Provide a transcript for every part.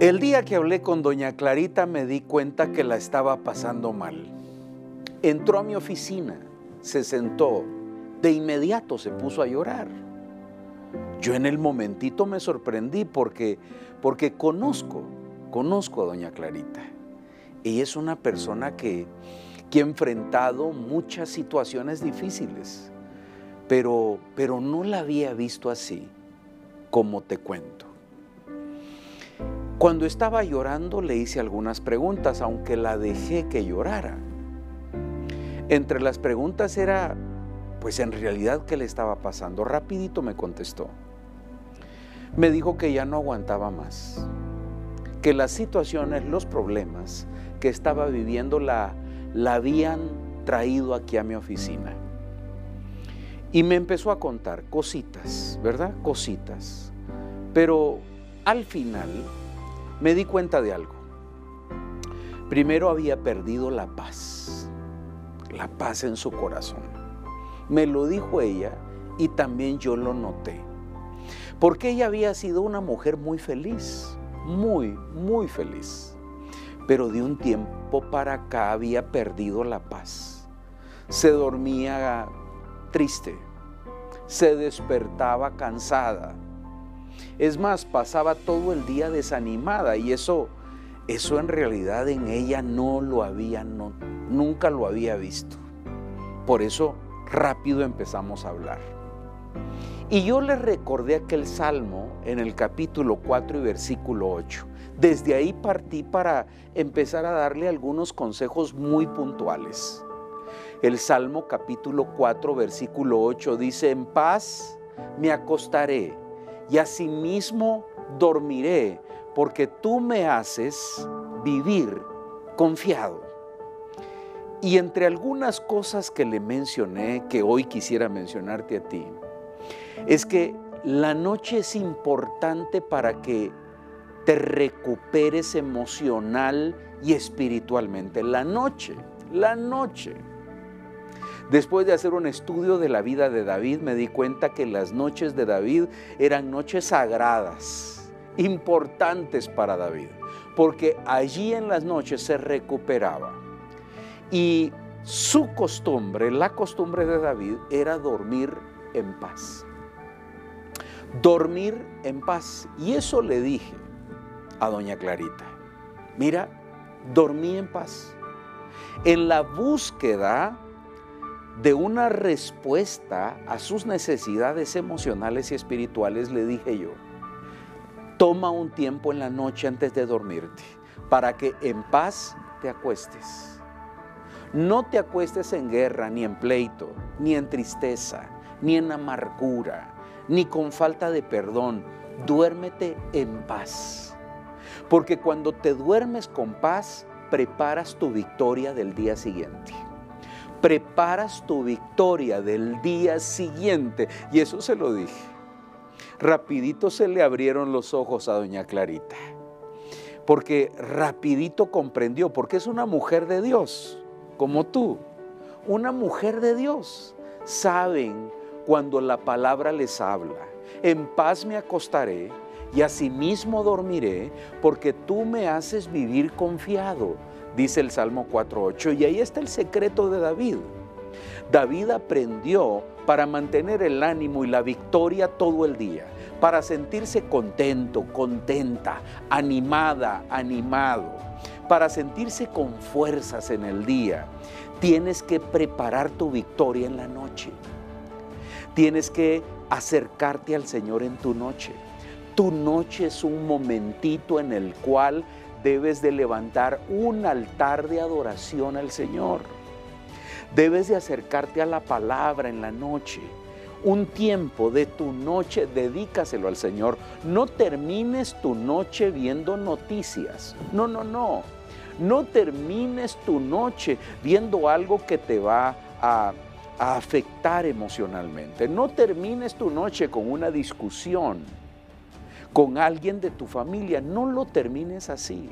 El día que hablé con doña Clarita me di cuenta que la estaba pasando mal. Entró a mi oficina, se sentó, de inmediato se puso a llorar. Yo en el momentito me sorprendí porque, porque conozco, conozco a doña Clarita. Ella es una persona que, que ha enfrentado muchas situaciones difíciles, pero, pero no la había visto así, como te cuento. Cuando estaba llorando le hice algunas preguntas, aunque la dejé que llorara. Entre las preguntas era, pues en realidad, ¿qué le estaba pasando? Rapidito me contestó. Me dijo que ya no aguantaba más, que las situaciones, los problemas que estaba viviendo la, la habían traído aquí a mi oficina. Y me empezó a contar cositas, ¿verdad? Cositas. Pero al final me di cuenta de algo. Primero había perdido la paz, la paz en su corazón. Me lo dijo ella y también yo lo noté. Porque ella había sido una mujer muy feliz, muy, muy feliz. Pero de un tiempo para acá había perdido la paz. Se dormía triste, se despertaba cansada. Es más, pasaba todo el día desanimada y eso, eso en realidad en ella no lo había, no, nunca lo había visto. Por eso rápido empezamos a hablar. Y yo le recordé aquel salmo en el capítulo 4 y versículo 8. Desde ahí partí para empezar a darle algunos consejos muy puntuales. El Salmo capítulo 4 versículo 8 dice, en paz me acostaré y asimismo dormiré, porque tú me haces vivir confiado. Y entre algunas cosas que le mencioné, que hoy quisiera mencionarte a ti, es que la noche es importante para que te recuperes emocional y espiritualmente. La noche, la noche. Después de hacer un estudio de la vida de David, me di cuenta que las noches de David eran noches sagradas, importantes para David, porque allí en las noches se recuperaba. Y su costumbre, la costumbre de David, era dormir en paz. Dormir en paz. Y eso le dije a doña Clarita. Mira, dormí en paz. En la búsqueda de una respuesta a sus necesidades emocionales y espirituales, le dije yo, toma un tiempo en la noche antes de dormirte para que en paz te acuestes. No te acuestes en guerra, ni en pleito, ni en tristeza, ni en amargura, ni con falta de perdón. Duérmete en paz. Porque cuando te duermes con paz, preparas tu victoria del día siguiente preparas tu victoria del día siguiente. Y eso se lo dije. Rapidito se le abrieron los ojos a doña Clarita. Porque rapidito comprendió, porque es una mujer de Dios, como tú. Una mujer de Dios. Saben cuando la palabra les habla. En paz me acostaré y asimismo dormiré, porque tú me haces vivir confiado dice el Salmo 4.8. Y ahí está el secreto de David. David aprendió para mantener el ánimo y la victoria todo el día, para sentirse contento, contenta, animada, animado, para sentirse con fuerzas en el día. Tienes que preparar tu victoria en la noche. Tienes que acercarte al Señor en tu noche. Tu noche es un momentito en el cual debes de levantar un altar de adoración al Señor. Debes de acercarte a la palabra en la noche. Un tiempo de tu noche, dedícaselo al Señor. No termines tu noche viendo noticias. No, no, no. No termines tu noche viendo algo que te va a, a afectar emocionalmente. No termines tu noche con una discusión con alguien de tu familia. No lo termines así.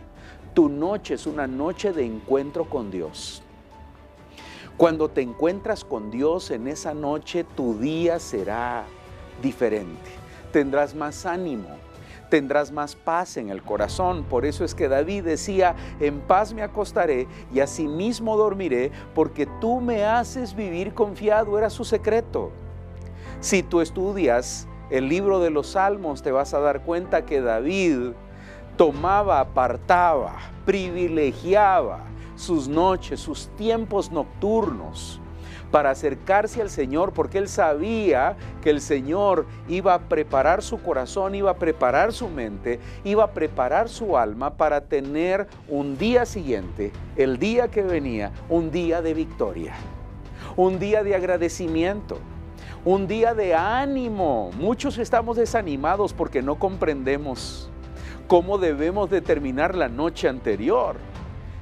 Tu noche es una noche de encuentro con Dios. Cuando te encuentras con Dios en esa noche, tu día será diferente. Tendrás más ánimo, tendrás más paz en el corazón. Por eso es que David decía, en paz me acostaré y asimismo dormiré, porque tú me haces vivir confiado, era su secreto. Si tú estudias el libro de los Salmos, te vas a dar cuenta que David tomaba, apartaba, privilegiaba sus noches, sus tiempos nocturnos para acercarse al Señor, porque él sabía que el Señor iba a preparar su corazón, iba a preparar su mente, iba a preparar su alma para tener un día siguiente, el día que venía, un día de victoria, un día de agradecimiento, un día de ánimo. Muchos estamos desanimados porque no comprendemos cómo debemos determinar la noche anterior.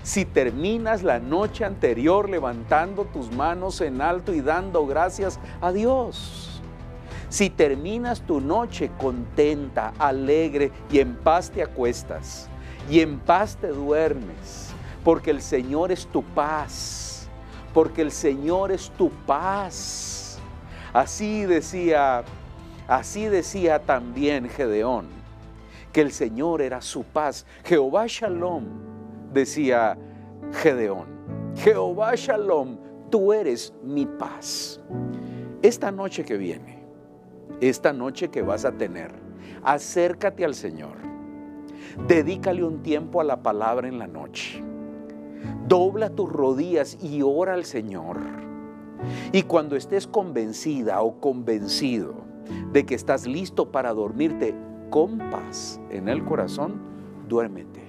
Si terminas la noche anterior levantando tus manos en alto y dando gracias a Dios. Si terminas tu noche contenta, alegre y en paz te acuestas y en paz te duermes, porque el Señor es tu paz, porque el Señor es tu paz. Así decía, así decía también Gedeón, que el Señor era su paz. Jehová Shalom decía Gedeón, Jehová Shalom, tú eres mi paz. Esta noche que viene, esta noche que vas a tener, acércate al Señor. Dedícale un tiempo a la palabra en la noche. Dobla tus rodillas y ora al Señor. Y cuando estés convencida o convencido de que estás listo para dormirte con paz en el corazón, duérmete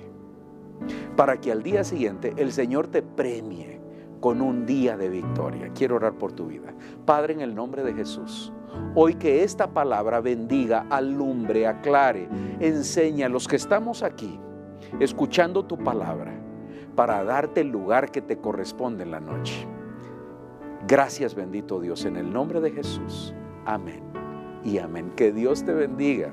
para que al día siguiente el Señor te premie con un día de victoria. Quiero orar por tu vida. Padre, en el nombre de Jesús, hoy que esta palabra bendiga, alumbre, aclare, enseña a los que estamos aquí, escuchando tu palabra, para darte el lugar que te corresponde en la noche. Gracias bendito Dios, en el nombre de Jesús. Amén y amén. Que Dios te bendiga.